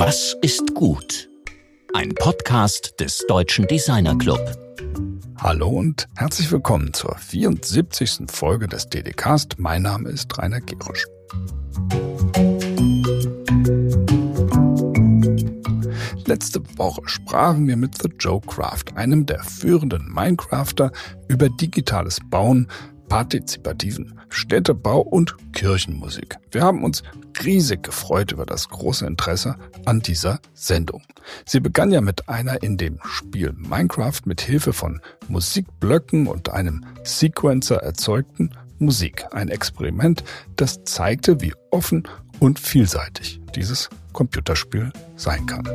Was ist gut? Ein Podcast des Deutschen Designer Club. Hallo und herzlich willkommen zur 74. Folge des DDcast. Mein Name ist Rainer Gerisch. Letzte Woche sprachen wir mit The Joe Craft, einem der führenden Minecrafter, über digitales Bauen, partizipativen Städtebau und Kirchenmusik. Wir haben uns riesig gefreut über das große Interesse an dieser Sendung. Sie begann ja mit einer in dem Spiel Minecraft mit Hilfe von Musikblöcken und einem Sequencer erzeugten Musik. Ein Experiment, das zeigte, wie offen und vielseitig dieses Computerspiel sein kann.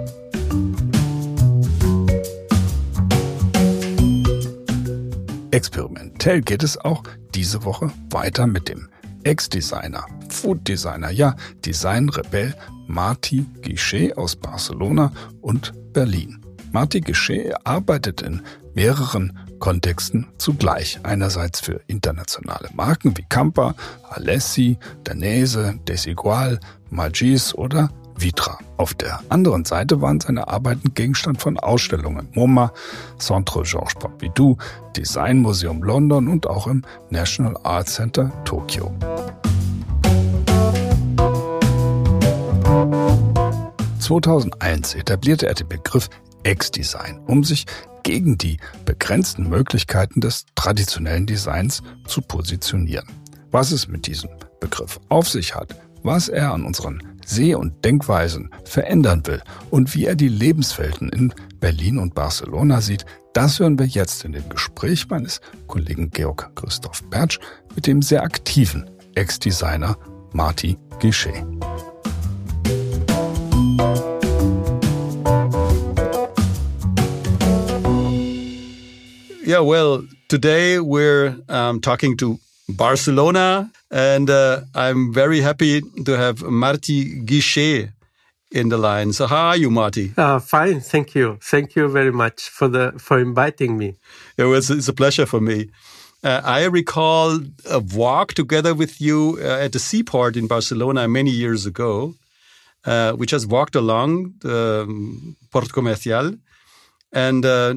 Experimentell geht es auch diese Woche weiter mit dem Ex-Designer, Food-Designer, ja, Design-Rebell Marty Guichet aus Barcelona und Berlin. Marty Guichet arbeitet in mehreren Kontexten zugleich. Einerseits für internationale Marken wie Campa, Alessi, Danese, Desigual, Magis oder Vitra. Auf der anderen Seite waren seine Arbeiten Gegenstand von Ausstellungen MoMA, Centre Georges Pompidou, Design Museum London und auch im National Art Center Tokio. ...2001 etablierte er den Begriff Ex-Design, um sich gegen die begrenzten Möglichkeiten des traditionellen Designs zu positionieren. Was es mit diesem Begriff auf sich hat, was er an unseren Seh- und Denkweisen verändern will und wie er die Lebenswelten in Berlin und Barcelona sieht, das hören wir jetzt in dem Gespräch meines Kollegen Georg Christoph Bertsch mit dem sehr aktiven Ex-Designer Marty Guichet. Yeah, well, today we're um, talking to Barcelona. And uh, I'm very happy to have Martí Guixé in the line. So how are you, Martí? Uh, fine, thank you. Thank you very much for the for inviting me. It was it's a pleasure for me. Uh, I recall a walk together with you uh, at the seaport in Barcelona many years ago. Uh, we just walked along the um, Port Comercial, and uh,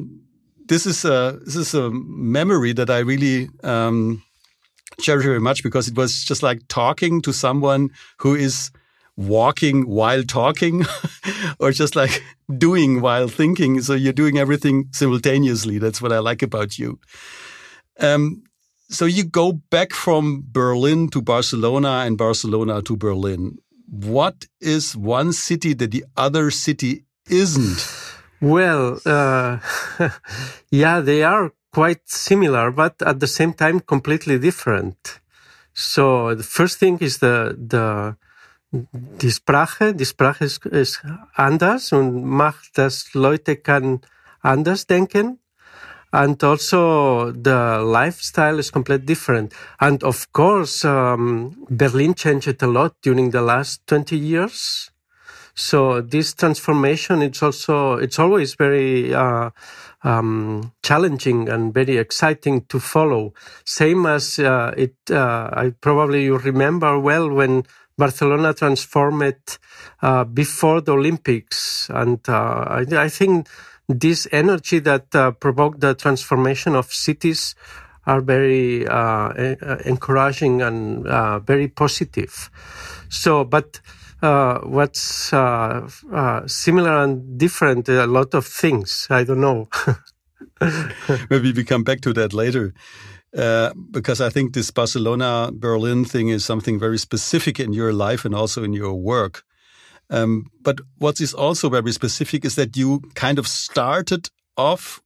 this is a this is a memory that I really um, cherish very much because it was just like talking to someone who is walking while talking or just like doing while thinking. So you're doing everything simultaneously. That's what I like about you. Um, so you go back from Berlin to Barcelona and Barcelona to Berlin. What is one city that the other city isn't? Well, uh, yeah, they are quite similar, but at the same time completely different. So the first thing is the the die Sprache. Die Sprache ist, ist anders und macht, dass Leute kann anders denken. And also the lifestyle is completely different. And of course, um, Berlin changed a lot during the last 20 years. So this transformation, it's also, it's always very, uh, um, challenging and very exciting to follow. Same as uh, it, uh, I probably you remember well when Barcelona transformed uh, before the Olympics, and uh, I, I, think this energy that uh, provoked the transformation of cities are very uh, encouraging and very positive. So, but uh, what's uh, uh, similar and different? A lot of things. I don't know. Maybe we come back to that later. Uh, because I think this Barcelona Berlin thing is something very specific in your life and also in your work. Um, but what is also very specific is that you kind of started off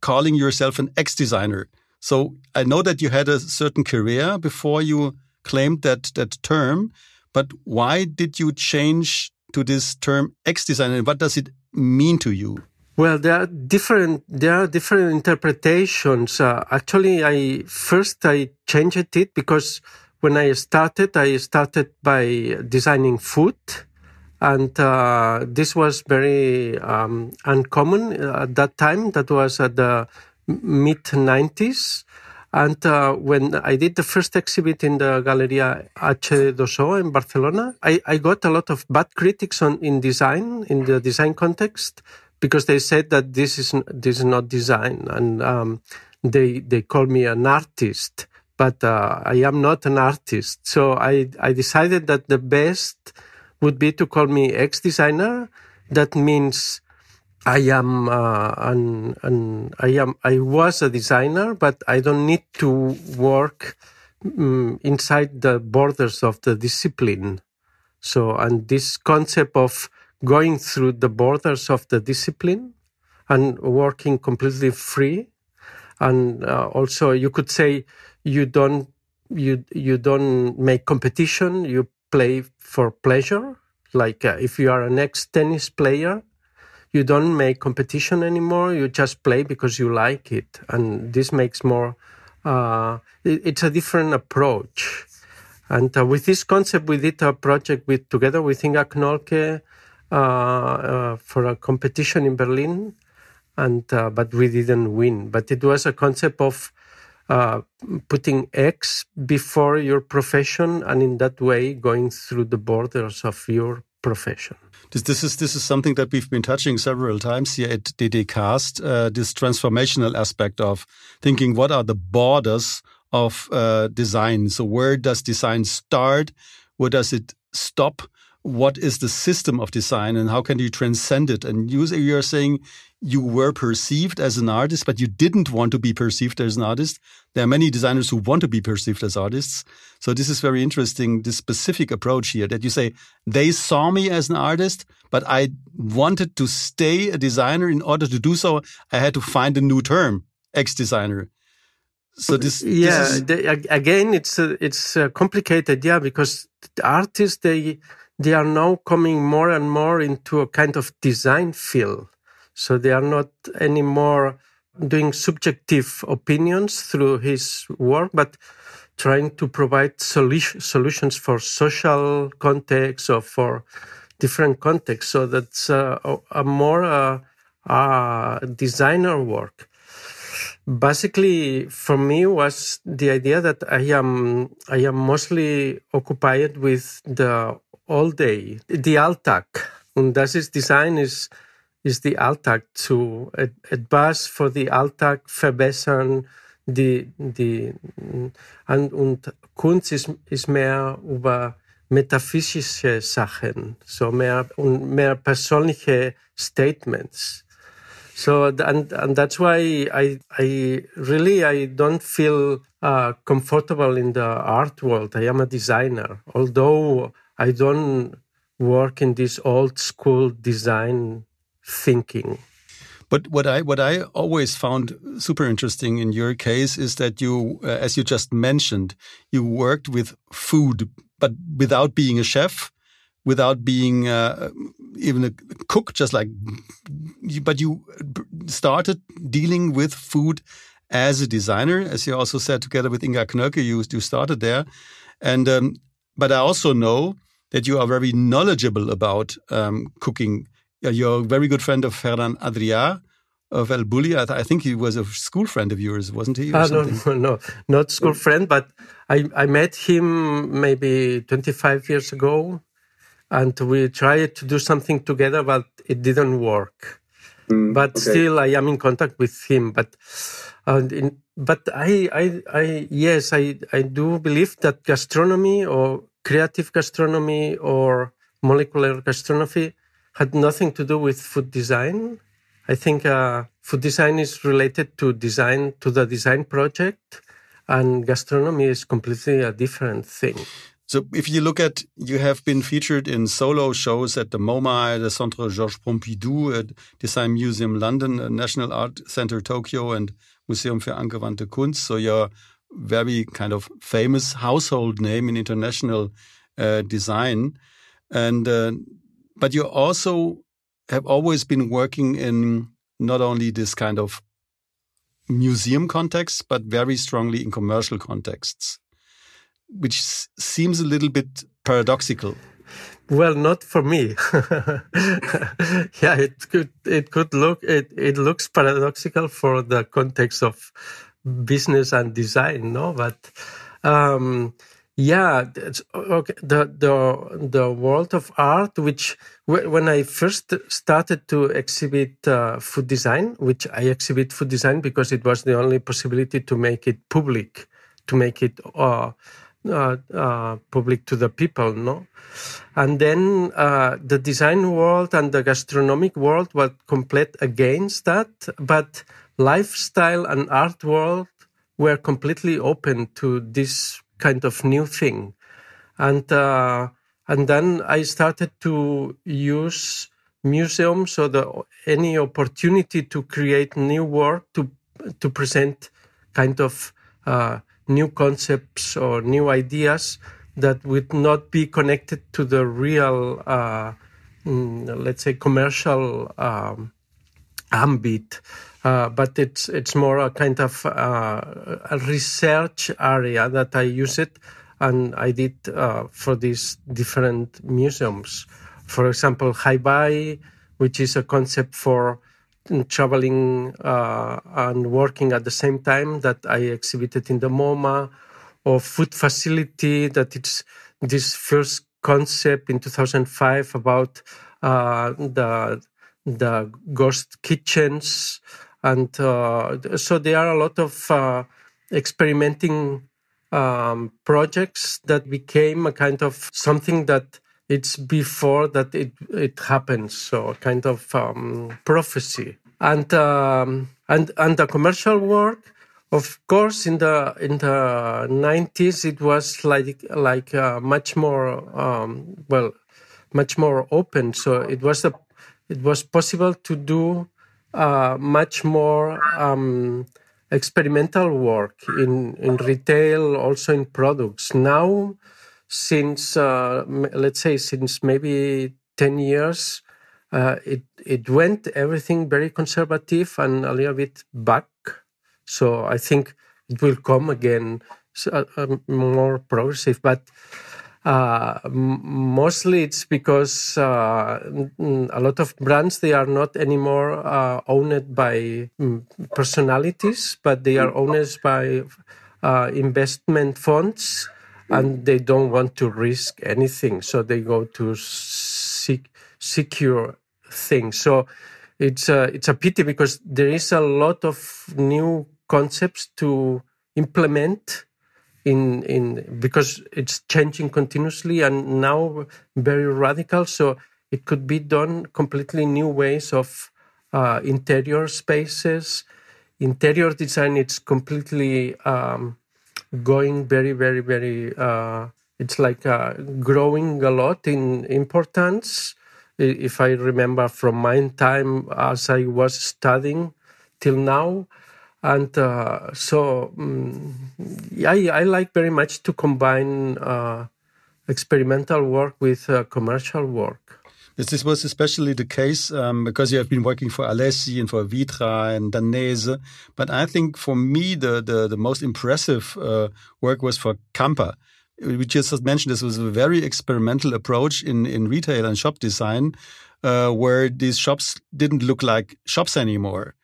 calling yourself an ex designer. So I know that you had a certain career before you claimed that that term, but why did you change to this term ex designer? What does it mean to you? Well, there are different there are different interpretations. Uh, actually, I first I changed it because when I started, I started by designing food, and uh, this was very um, uncommon at that time. That was at the mid '90s, And uh, when I did the first exhibit in the Galeria H2O in Barcelona, I, I got a lot of bad critics on in design, in the design context, because they said that this is this is not design, and um, they they call me an artist, but uh, I am not an artist. So I I decided that the best would be to call me ex designer. That means I am uh, an, an I am I was a designer, but I don't need to work um, inside the borders of the discipline. So, and this concept of going through the borders of the discipline and working completely free, and uh, also you could say you don't you you don't make competition. You play for pleasure. Like uh, if you are an ex tennis player you don't make competition anymore. You just play because you like it, and this makes more. Uh, it, it's a different approach. And uh, with this concept, we did a project with together with Inga Knölke uh, uh for a competition in Berlin, and uh, but we didn't win. But it was a concept of uh, putting X before your profession, and in that way going through the borders of your profession. This, this is this is something that we've been touching several times here at DDcast. Uh, this transformational aspect of thinking what are the borders of uh, design. So where does design start? Where does it stop? What is the system of design, and how can you transcend it? And you, you're saying you were perceived as an artist, but you didn't want to be perceived as an artist. There are many designers who want to be perceived as artists. So this is very interesting, this specific approach here that you say, they saw me as an artist, but I wanted to stay a designer. In order to do so, I had to find a new term, ex-designer. So this, yeah, this is... the, again, it's uh, it's uh, complicated, yeah, because the artists they they are now coming more and more into a kind of design field so they are not anymore doing subjective opinions through his work, but trying to provide solu- solutions for social context or for different contexts. So that's uh, a more uh, uh, designer work. Basically, for me, was the idea that I am I am mostly occupied with the all day, the Alltag. And das ist design is ist die Alltag zu etwas für die Alltag verbessern. Die, die, und Kunst ist, ist mehr über metaphysische Sachen, so mehr und mehr persönliche Statements. So and and that's why I I really I don't feel uh, comfortable in the art world. I am a designer, although I don't work in this old school design thinking. But what I what I always found super interesting in your case is that you, uh, as you just mentioned, you worked with food, but without being a chef, without being uh, even a cook, just like, but you started dealing with food as a designer, as you also said together with Inga Knölke, you you started there, and um, but I also know that you are very knowledgeable about um, cooking you're a very good friend of Ferran Adrià of El Bulli. I, th I, think he was a school friend of yours, wasn't he? Uh, no, no, no, not school friend, but I, I met him maybe 25 years ago and we tried to do something together, but it didn't work. Mm, but okay. still, I am in contact with him. But, in, but I, I, I, yes, I, I do believe that gastronomy or creative gastronomy or molecular gastronomy had nothing to do with food design. I think uh, food design is related to design to the design project, and gastronomy is completely a different thing. So, if you look at, you have been featured in solo shows at the MoMA, the Centre Georges Pompidou, at Design Museum London, National Art Center Tokyo, and Museum für angewandte Kunst. So, you're very kind of famous household name in international uh, design. And uh, but you also have always been working in not only this kind of museum context, but very strongly in commercial contexts, which seems a little bit paradoxical. Well, not for me. yeah, it could it could look it it looks paradoxical for the context of business and design, no? But um, yeah, okay. The the the world of art, which when I first started to exhibit uh, food design, which I exhibit food design because it was the only possibility to make it public, to make it uh, public to the people, no. And then uh, the design world and the gastronomic world were complete against that, but lifestyle and art world were completely open to this kind of new thing. And, uh, and then I started to use museums or the, any opportunity to create new work to, to present kind of uh, new concepts or new ideas that would not be connected to the real, uh, mm, let's say, commercial um, ambit uh, but it's it's more a kind of uh, a research area that I use it, and I did uh, for these different museums. For example, HiBye, which is a concept for traveling uh, and working at the same time that I exhibited in the MoMA, or food facility that it's this first concept in 2005 about uh, the the ghost kitchens. And uh, so there are a lot of uh, experimenting um, projects that became a kind of something that it's before that it it happens so kind of um, prophecy and um, and and the commercial work of course in the in the 90s it was like like uh, much more um, well much more open so it was a it was possible to do uh, much more um, experimental work in, in retail, also in products. Now, since uh, let's say since maybe 10 years, uh, it, it went everything very conservative and a little bit back. So I think it will come again uh, uh, more progressive. But uh, mostly it's because uh, a lot of brands they are not anymore uh, owned by mm, personalities, but they are owned by uh, investment funds, and they don't want to risk anything, so they go to seek, secure things. So it's a, it's a pity because there is a lot of new concepts to implement in in because it's changing continuously and now very radical. So it could be done completely new ways of uh, interior spaces, interior design. It's completely um, going very very very. Uh, it's like uh, growing a lot in importance. If I remember from my time as I was studying till now, and uh, so um, I, I like very much to combine uh, experimental work with uh, commercial work. This was especially the case um, because you have been working for Alessi and for Vitra and Danese. But I think for me, the, the, the most impressive uh, work was for Camper. We just mentioned this was a very experimental approach in, in retail and shop design, uh, where these shops didn't look like shops anymore.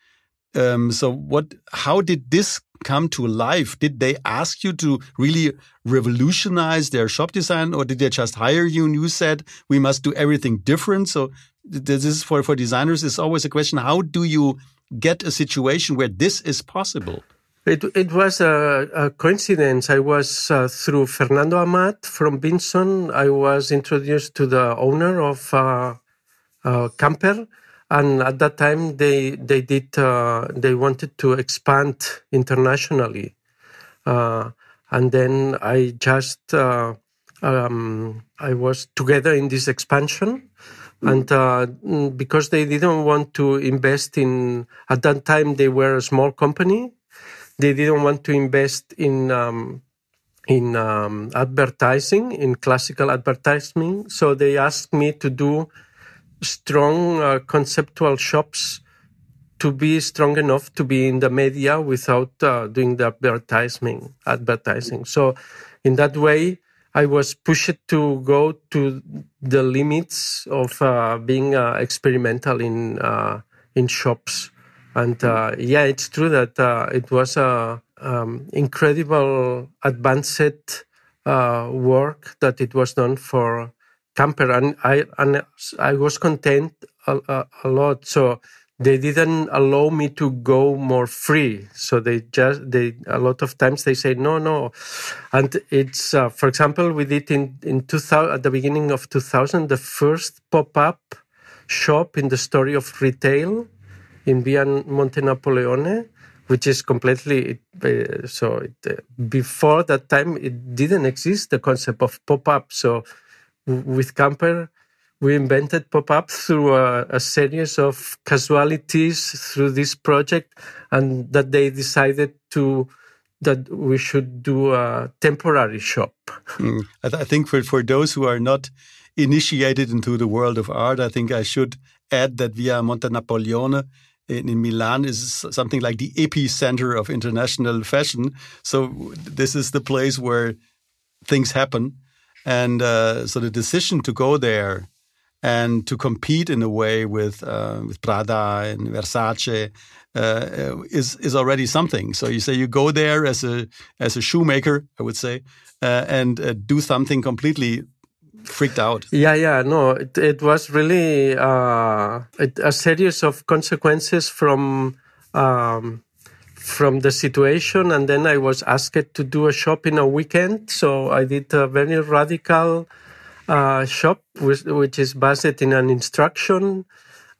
Um, so what? How did this come to life? Did they ask you to really revolutionize their shop design, or did they just hire you and you said we must do everything different? So this is for for designers is always a question: How do you get a situation where this is possible? It, it was a, a coincidence. I was uh, through Fernando Amat from Vinçon. I was introduced to the owner of uh, uh, Camper, and at that time they they did uh, they wanted to expand internationally. Uh, and then i just uh, um, i was together in this expansion. And uh, because they didn't want to invest in at that time they were a small company. They didn't want to invest in um, in um, advertising in classical advertising. So they asked me to do strong uh, conceptual shops to be strong enough to be in the media without uh, doing the advertising advertising. So in that way i was pushed to go to the limits of uh, being uh, experimental in uh, in shops. And uh, yeah it's true that it was a, um, incredible advanced uh, work that it was done for camper, and I and I was content a, a, a lot. So they didn't allow me to go more free. So they just they a lot of times they say no no. And it's uh, for example we did in in 2000 at the beginning of 2000 the first pop-up shop in the story of retail in via monte napoleone which is completely uh, so it, uh, before that time it didn't exist the concept of pop-up. So with camper we invented pop-up through a, a, series of casualties through this project and that they decided to that we should do a temporary shop. Mm. I, th I, think for, for those who are not initiated into the world of art i think i should add that via monte napoleone in, in milan is something like the epicenter of international fashion. So this is the place where things happen and uh, so the decision to go there and to compete in a way with uh, with Prada and Versace uh, is is already something. So you say you go there as a as a shoemaker, I would say, uh, and uh, do something completely freaked out. Yeah, yeah, no, it, it was really uh, a series of consequences from. Um, from the situation, and then I was asked to do a shop in a weekend. So I did a very radical uh, shop, which, which is based in an instruction,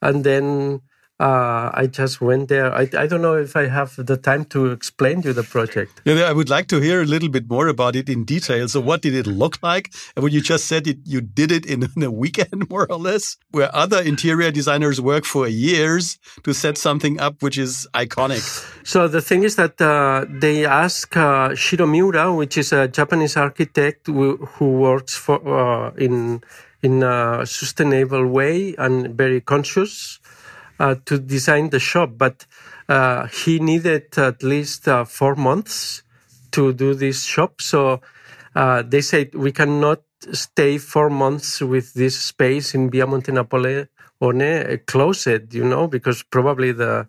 and then uh, I just went there. I, I don't know if I have the time to explain you the project. Yeah, I would like to hear a little bit more about it in detail. So, what did it look like? And when you just said it, you did it in, in a weekend, more or less, where other interior designers work for years to set something up which is iconic. So the thing is that uh, they ask uh, Shiro Miura, which is a Japanese architect who, who works for uh, in in a sustainable way and very conscious to design the shop, but uh, he needed at least uh, four months to do this shop. So uh, they said we cannot stay four months with this space in Via Monte Napoleone, close it, you know, because probably the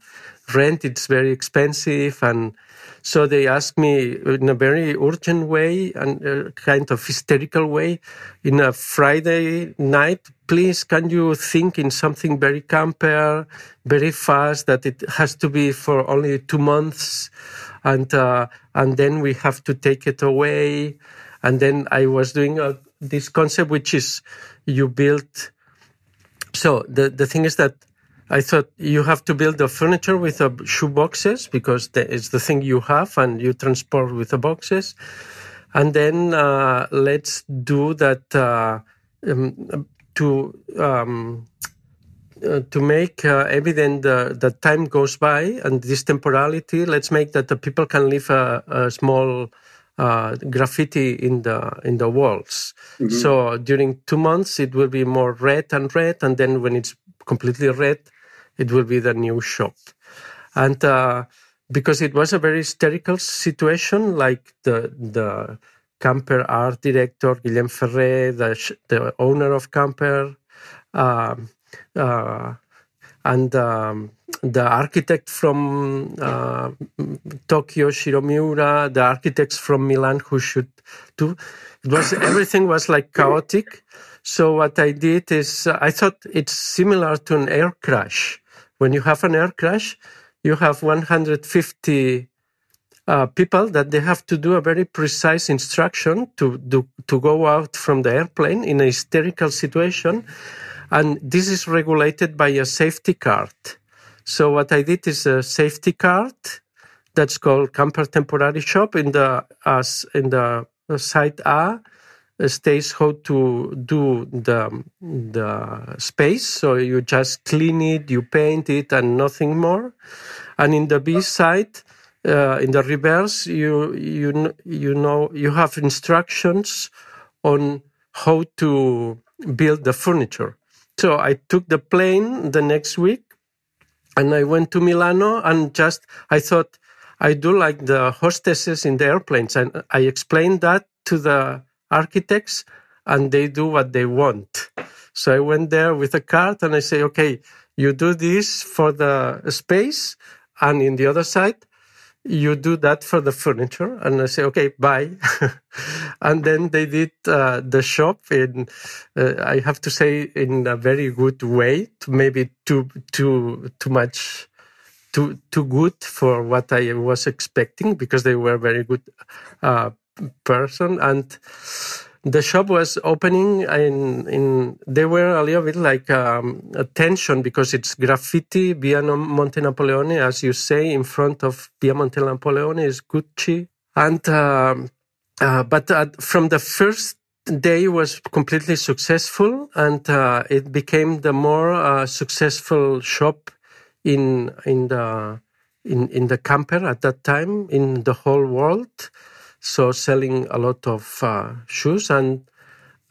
rent is very expensive and so they asked me in a very urgent way and a kind of hysterical way in a Friday night, please, can you think in something very camper, very fast, that it has to be for only two months and, uh, and then we have to take it away. And then I was doing a, this concept, which is you build. So the, the thing is that I thought you have to build the furniture with the shoe boxes because it's the thing you have and you transport with the boxes. And then uh, let's do that uh, um, to um, uh, to make uh, evident that time goes by and this temporality. Let's make that the people can leave a, a small uh, graffiti in the in the walls. Mm-hmm. So during two months it will be more red and red, and then when it's completely red, it will be the new shop. And uh, because it was a very hysterical situation, like the the Camper art director Guillem Ferré, the the owner of Camper, uh, uh, and um, the architect from uh, Tokyo, Shiro Miura, the architects from Milan who should do. It was everything was like chaotic. So what I did is I thought it's similar to an air crash when you have an air crash, you have 150 uh, people that they have to do a very precise instruction to do, to go out from the airplane in a hysterical situation, and this is regulated by a safety card. So what I did is a safety card that's called Camper Temporary Shop in the in the site A states how to do the the space. So you just clean it, you paint it, and nothing more. And in the B side, uh, in the reverse, you you you know you have instructions on how to build the furniture. So I took the plane the next week, and I went to Milano, and just I thought I do like the hostesses in the airplanes, and I explained that to the architects and they do what they want. So I went there with a card and I say, okay, you do this for the space. And in the other side, you do that for the furniture? And i say okay bye. And then they did uh, the shop in uh, i have to say in a very good way maybe too too too much too too good for what i was expecting because they were very good uh, person. And the shop was opening in in they were a little bit like um, a tension because it's graffiti via Monte Napoleone, as you say, in front of via Monte Napoleone is Gucci, and uh, uh, but uh, from the first day was completely successful, and uh, it became the more uh, successful shop in in the in in the camper at that time in the whole world so selling a lot of uh, shoes and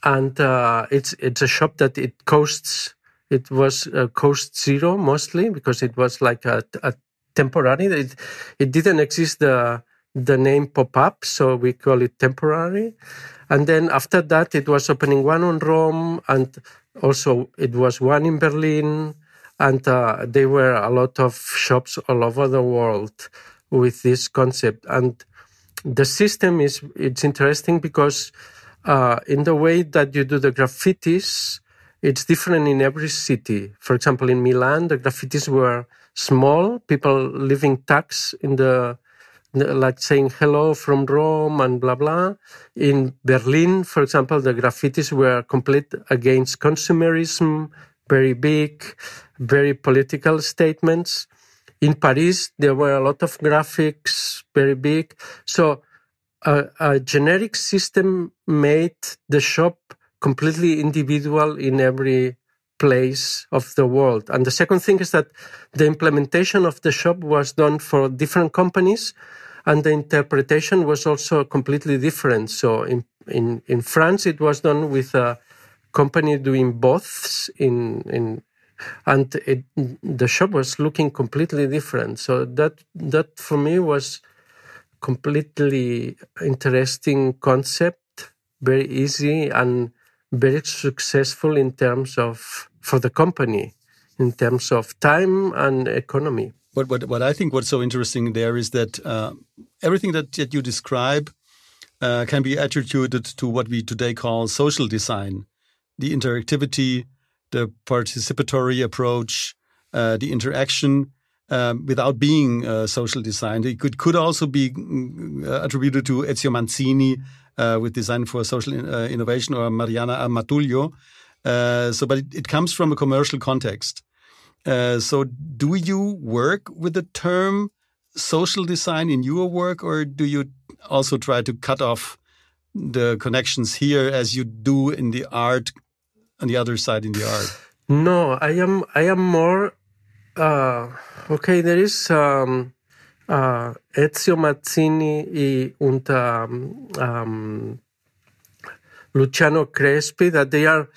and uh, it's it's a shop that it costs it was uh, cost zero mostly because it was like a, a temporary. It, it didn't exist the the name pop up so we call it temporary. And then after that it was opening one on Rome and also it was one in Berlin. And uh, there were a lot of shops all over the world with this concept. And the system is it's interesting because uh, in the way that you do the graffitis, it's different in every city. For example, in Milan, the graffitis were small, people leaving tags in the like saying hello from Rome and blah blah. In Berlin, for example, the graffitis were complete against consumerism, very big, very political statements. In Paris, there were a lot of graphics, very big. So a, a generic system made the shop completely individual in every place of the world. And the second thing is that the implementation of the shop was done for different companies and the interpretation was also completely different. So in, in, in France, it was done with a company doing both in, in and it, the shop was looking completely different. So that that for me was completely interesting concept, very easy and very successful in terms of for the company, in terms of time and economy. What what what I think what's so interesting there is that uh, everything that, that you describe uh, can be attributed to what we today call social design, the interactivity the participatory approach, uh, the interaction, um, without being uh, social design. It could, could also be uh, attributed to Ezio Manzini uh, with Design for Social in, uh, Innovation or Mariana Amatullo. So, but it, it, comes from a commercial context. so, do you work with the term social design in your work, or do you also try to cut off the connections here as you do in the art on the other side in the art? No, I am I am more uh, okay. There is um, uh, Ezio Manzini and um, um, Luciano Crespi that they are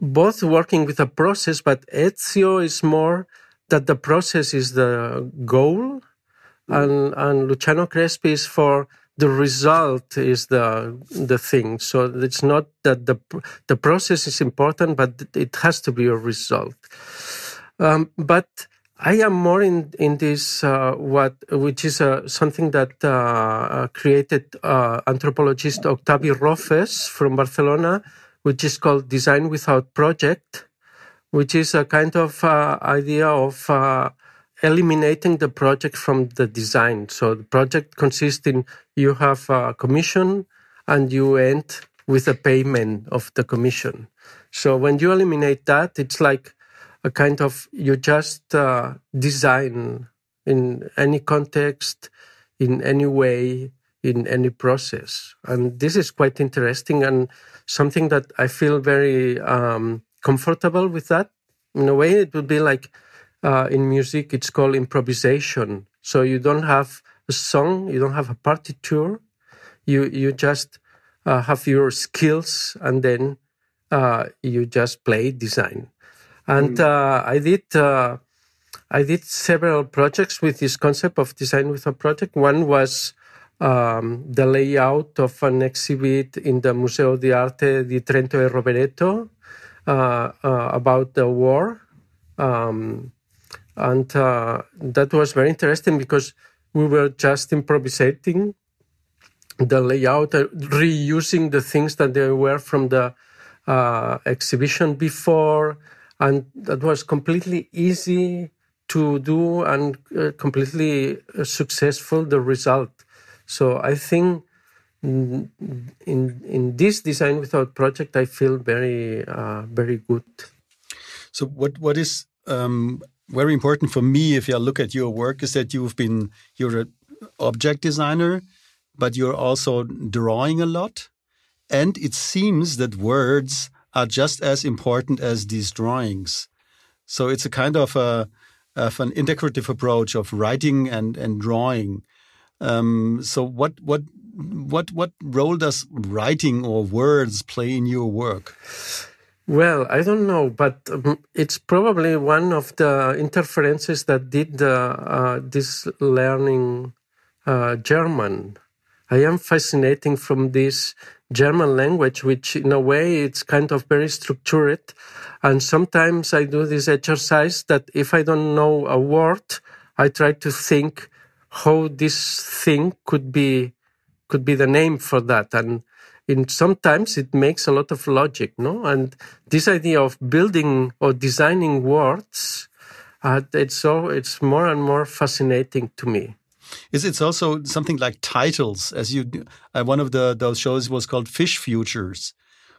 both working with a process, but Ezio is more that the process is the goal, and and Luciano Crespi is for the result is the the thing. So it's not that the the process is important, but it has to be a result. Um, but I am more in in this uh, what which is uh, something that uh, uh created uh, anthropologist Octavi Rofes from Barcelona, which is called Design Without Project, which is a kind of uh, idea of eliminating the project from the design. So the project consists in you have a commission and you end with a payment of the commission. So when you eliminate that, it's like a kind of you just uh, design in any context, in any way, in any process, and this is quite interesting and something that I feel very um, comfortable with. That in a way, it would be like uh, in music, it's called improvisation. So you don't have a song, you don't have a partiture, you you just uh, have your skills, and then uh, you just play design. And mm. Uh, I did. Uh, I did several projects with this concept of design with a project. One was um, the layout of an exhibit in the Museo di Arte di Trento e Rovereto uh, about the war. Um, and uh, that was very interesting because we were just improvising the layout, uh, reusing the things that they were from the uh, exhibition before, and that was completely easy to do and uh, completely uh, successful. The result. So I think in in this design without project, I feel very uh, very good. So what what is um, very important for me, if you look at your work, is that you've been you're an object designer, but you're also drawing a lot, and it seems that words are just as important as these drawings. So it's a kind of a of an integrative approach of writing and and drawing. Um, so what what what what role does writing or words play in your work? Well, I don't know, but um, it's probably one of the interferences that did uh, this learning uh, German. I am fascinating from this German language, which in a way it's kind of very structured. And sometimes I do this exercise that if I don't know a word, I try to think how this thing could be could be the name for that. And in sometimes it makes a lot of logic, no? And this idea of building or designing words, uh, it's so it's more and more fascinating to me. Is it's also something like titles? As you, uh, one of the those shows was called Fish Futures,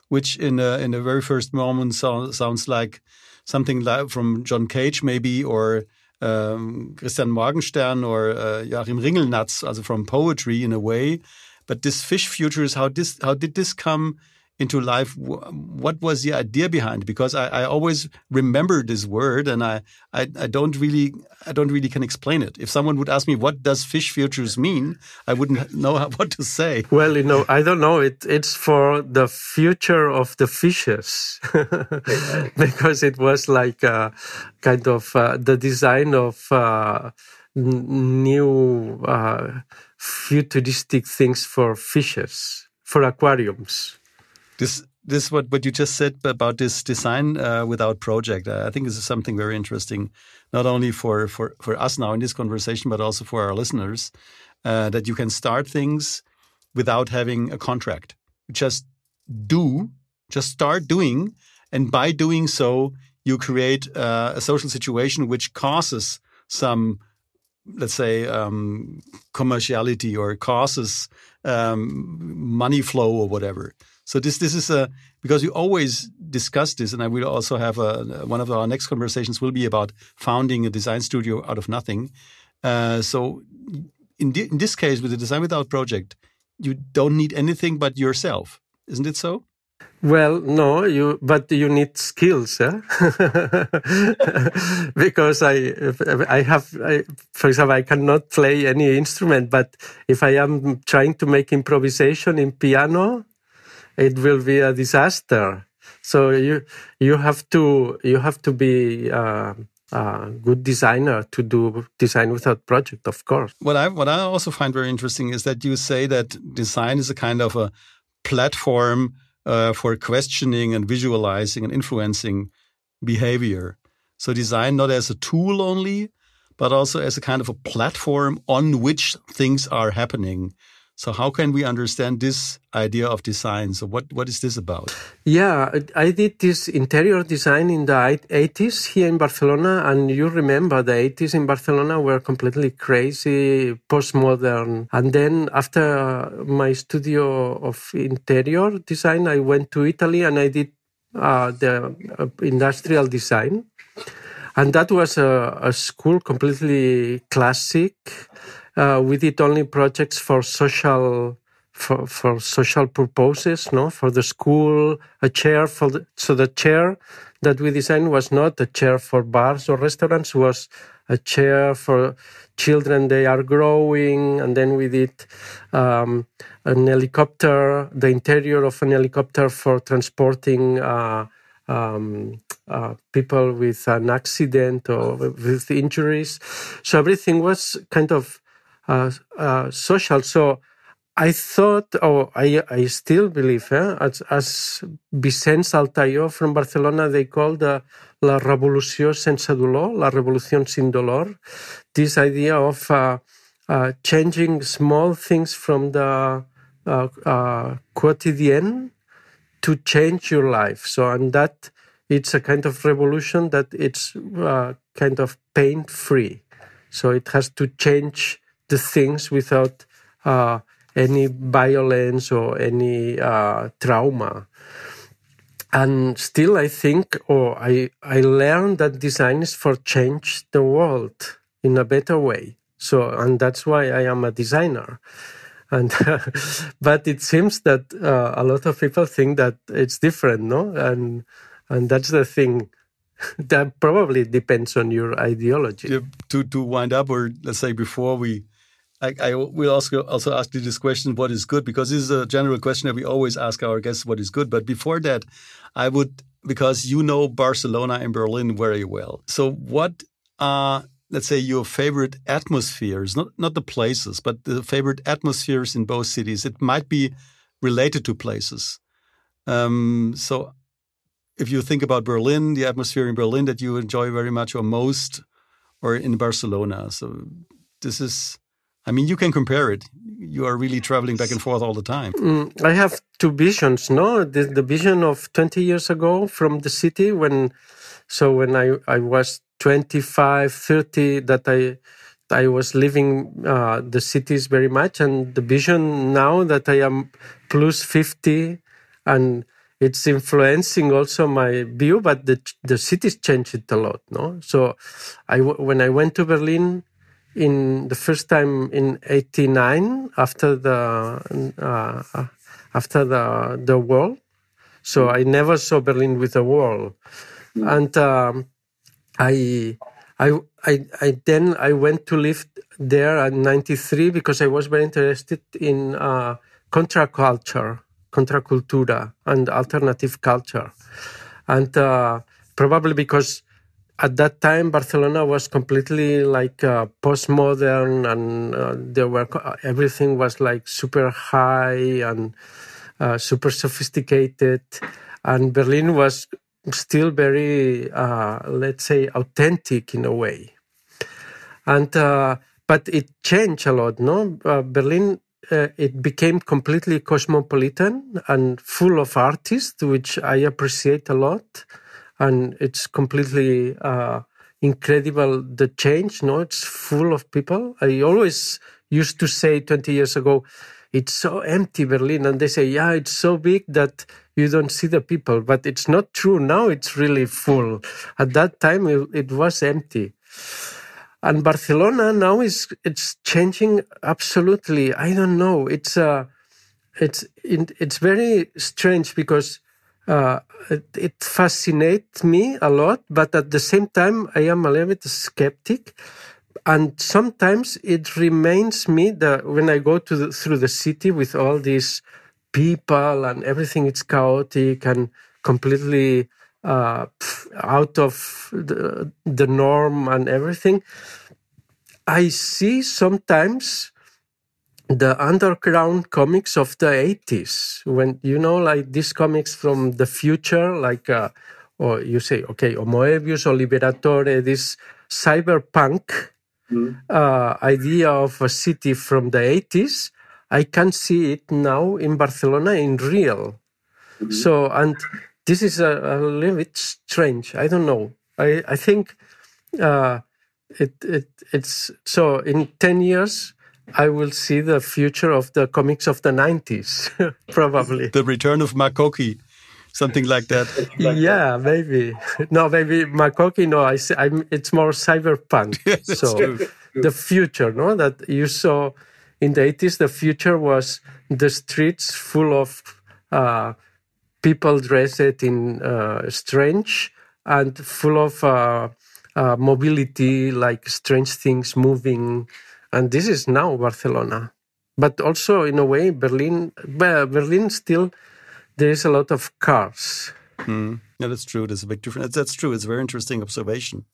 which in a, in the very first moment so, sounds like something like from John Cage maybe or um, Christian Morgenstern or uh, Joachim Ringelnatz, also from poetry in a way. But this fish futures, how this how did this come into life? What was the idea behind? Because I, I always remember this word, and I, I, I don't really I don't really can explain it. If someone would ask me what does fish futures mean, I wouldn't know what to say. Well, you know, I don't know. It it's for the future of the fishes, because it was like a kind of uh, the design of. Uh, new uh, futuristic things for fishes, for aquariums. This this what what you just said about this design uh, without project. I think this is something very interesting, not only for for for us now in this conversation, but also for our listeners. Uh, that you can start things without having a contract. Just do, just start doing, and by doing so, you create uh, a social situation which causes some let's say um, commerciality or causes um, money flow or whatever. So this this is a because we always discuss this, and I will also have a one of our next conversations will be about founding a design studio out of nothing. Uh, so in, in this case, with the design without project, you don't need anything but yourself, isn't it so? Well, no, you, but you need skills, eh? because I, I have, I, for example, I cannot play any instrument, but if I am trying to make improvisation in piano, it will be a disaster. So you, you have to, you have to be, uh, a good designer to do design without project, of course. What I what I also find very interesting is that you say that design is a kind of a platform uh, for questioning and visualizing and influencing behavior. So design not as a tool only, but also as a kind of a platform on which things are happening. So how can we understand this idea of design? So what, what is this about? Yeah, I did this interior design in the 80s here in Barcelona. And you remember the 80s in Barcelona were completely crazy, postmodern. And then after my studio of interior design, I went to Italy and I did uh, the uh, industrial design. And that was a, a school completely classic uh, we did only projects for social for, for social purposes, no, for the school, a chair for the, so the chair that we designed was not a chair for bars or restaurants, was a chair for children. They are growing, and then we did um, an helicopter, the interior of an helicopter for transporting. Uh, um, uh, people with an accident or with injuries. So everything was kind of social. So I thought, or I, I still believe, eh, as, as Vicenç Altaió from Barcelona, they call the la revolució sense dolor, la revolució sin dolor, this idea of uh, uh, changing small things from the uh, uh, quotidian to change your life. So, and that it's a kind of revolution that it's uh, kind of pain free. So it has to change the things without uh, any violence or any uh, trauma. And still, I think, or I, I learned that design is for change the world in a better way. So, and that's why I am a designer. And, but it seems that uh, a lot of people think that it's different, no? And, and that's the thing that probably depends on your ideology. To to wind up, or let's say before we, I, I will also also ask you this question: What is good? Because this is a general question that we always ask our guests: What is good? But before that, I would because you know Barcelona and Berlin very well. So what are let's say your favorite atmospheres? Not not the places, but the favorite atmospheres in both cities. It might be related to places. Um, so if you think about Berlin, the atmosphere in Berlin that you enjoy very much or most, or in Barcelona. So this is, I mean, you can compare it. You are really traveling back and forth all the time. Mm, I have two visions, no? The, the vision of 20 years ago from the city when, so when I, I was 25, 30, that I, I was living uh, the cities very much, and the vision now that I am plus 50 and it's influencing also my view, but the the cities changed a lot. No, so I when I went to Berlin in the first time in '89 after the uh, after the the war, so I never saw Berlin with a wall, and um, I. I, I, I then I went to live there at 93 because I was very interested in uh, contraculture contracultura and alternative culture. And uh, probably because at that time Barcelona was completely like uh, postmodern and uh, there were everything was like super high and uh, super sophisticated. And Berlin was still very uh, let's say authentic in a way. And uh, but it changed a lot no? Berlin uh, it became completely cosmopolitan and full of artists, which I appreciate a lot. And it's completely uh, incredible the change. No, it's full of people. I always used to say 20 years ago, it's so empty Berlin, and they say, yeah, it's so big that you don't see the people. But it's not true. Now it's really full. At that time, it, it was empty and Barcelona now is it's changing absolutely. I don't know. It's uh, it's it's very strange because uh, it, fascinates me a lot, but at the same time, I am a little bit skeptic. And sometimes it reminds me that when I go to the, through the city with all these people and everything, it's chaotic and completely uh, out of the, the norm and everything, I see sometimes the underground comics of the 80s when you know like these comics from the future like uh, or you say okay or Moebius or Liberatore this cyberpunk mm. uh, idea of a city from the 80s I can see it now in Barcelona in real mm-hmm. so and this is a, a, little bit strange. I don't know. I I think uh, it it it's so in ten years I will see the future of the comics of the nineties probably. The return of Makoki. Something like that. Like yeah, that. maybe. No, maybe Makoki. No, I. I'm. It's more cyberpunk. so true. the future, no, that you saw in the eighties. The future was the streets full of uh, people dressed in uh, strange and full of uh, uh, mobility, like strange things moving. And this is now Barcelona. But also, in a way, Berlin, Berlin still, there is a lot of cars. Mm. Yeah, that's true. There's a big difference. That's true. It's a very interesting observation.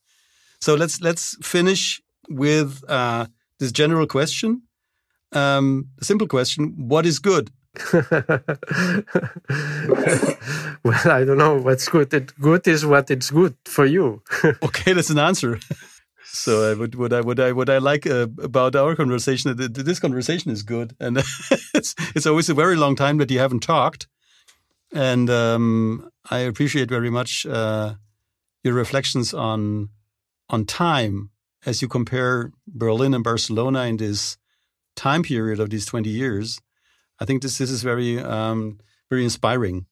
So let's let's finish with uh, this general question. Um, a simple question: What is good? well, I don't know what's good. It, good is what it's good for you. okay, that's an answer. So what, what I what I what I like uh, about our conversation, this conversation is good, and it's it's always a very long time that you haven't talked, and um, I appreciate very much uh, your reflections on on time as you compare Berlin and Barcelona in this time period of these twenty years. I think this this is very um, very inspiring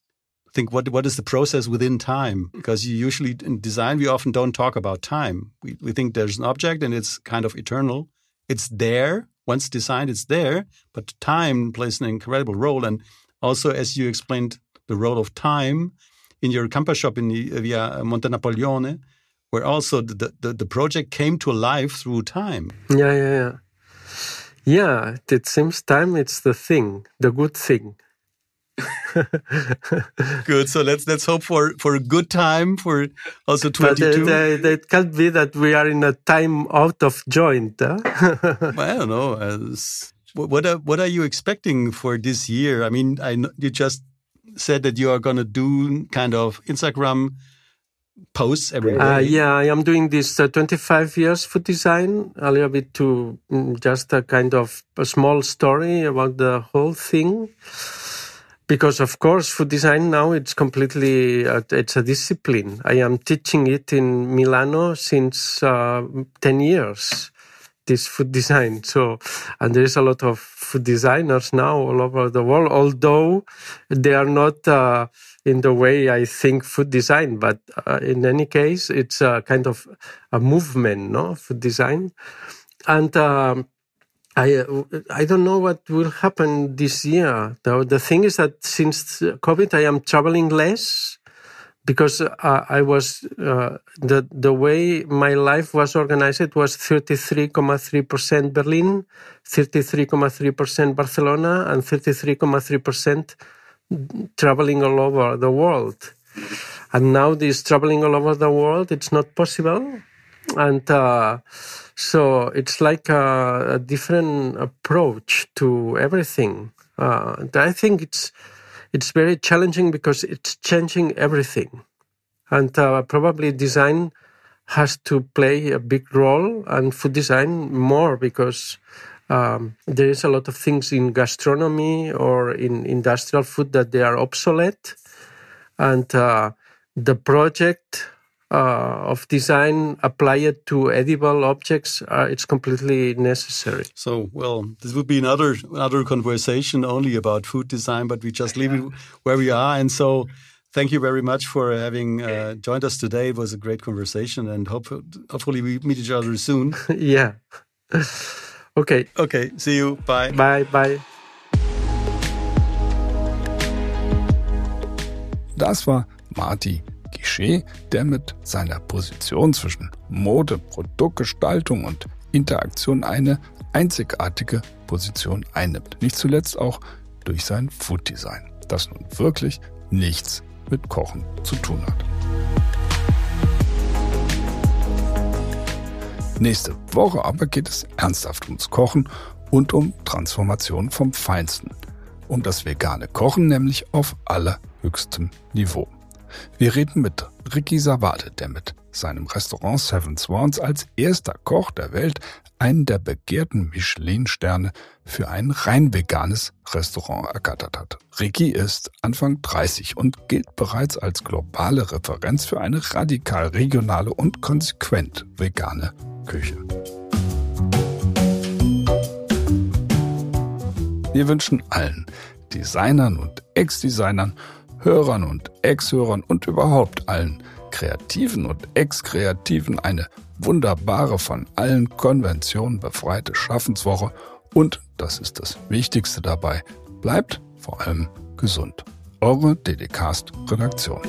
think what what is the process within time? Because you usually in design we often don't talk about time. We, we think there's an object and it's kind of eternal. It's there. Once designed it's there. But time plays an incredible role. And also as you explained the role of time in your Camper shop in the, via Monte Napoleone where also the, the, the project came to life through time. Yeah yeah yeah. Yeah it seems time it's the thing the good thing good. So let's let's hope for for a good time for also twenty two. Uh, it can't be that we are in a time out of joint. Huh? well, I don't know. As, what are what are you expecting for this year? I mean, I you just said that you are going to do kind of Instagram posts every day. Uh, yeah, I am doing this uh, 25 years food design, a little bit to mm, just a kind of a small story about the whole thing because of course food design now it's completely uh, it's a discipline. I am teaching it in milano since uh, 10 years this food design. So and there is a lot of food designers now all over the world although they are not uh, in the way i think food design but uh, in any case it's a kind of a movement no food design. And um, I I don't know what will happen this year. The, the thing is that since COVID, I am traveling less because uh, I was uh, the the way my life was organized it was thirty three three percent Berlin, thirty three three percent Barcelona, and thirty three three percent traveling all over the world. And now this traveling all over the world, it's not possible, and. Uh, so it's like a, a different approach to everything. Uh, I think it's it's very challenging because it's changing everything, and uh, probably design has to play a big role, and food design more because um, there is a lot of things in gastronomy or in industrial food that they are obsolete, and uh, the project uh, of design applied to edible objects, uh, it's completely necessary. So, well, this would be another another conversation only about food design, but we just leave it where we are. And so, thank you very much for having uh, joined us today. It was a great conversation, and hope, hopefully we meet each other soon. yeah. okay. Okay. See you. Bye. Bye. Bye. Das war Martí Guichet, der mit seiner Position zwischen Mode, Produktgestaltung und Interaktion eine einzigartige Position einnimmt. Nicht zuletzt auch durch sein Food Design, das nun wirklich nichts mit Kochen zu tun hat. Nächste Woche aber geht es ernsthaft ums Kochen und um Transformation vom Feinsten. Um das vegane Kochen nämlich auf allerhöchstem Niveau. Wir reden mit Ricky Savade, der mit seinem Restaurant Seven Swans als erster Koch der Welt einen der begehrten Michelin-Sterne für ein rein veganes Restaurant ergattert hat. Ricky ist Anfang 30 und gilt bereits als globale Referenz für eine radikal regionale und konsequent vegane Küche. Wir wünschen allen Designern und Ex-Designern Hörern und Ex-Hörern und überhaupt allen Kreativen und Ex-Kreativen eine wunderbare, von allen Konventionen befreite Schaffenswoche und, das ist das Wichtigste dabei, bleibt vor allem gesund. Eure DDcast Redaktion.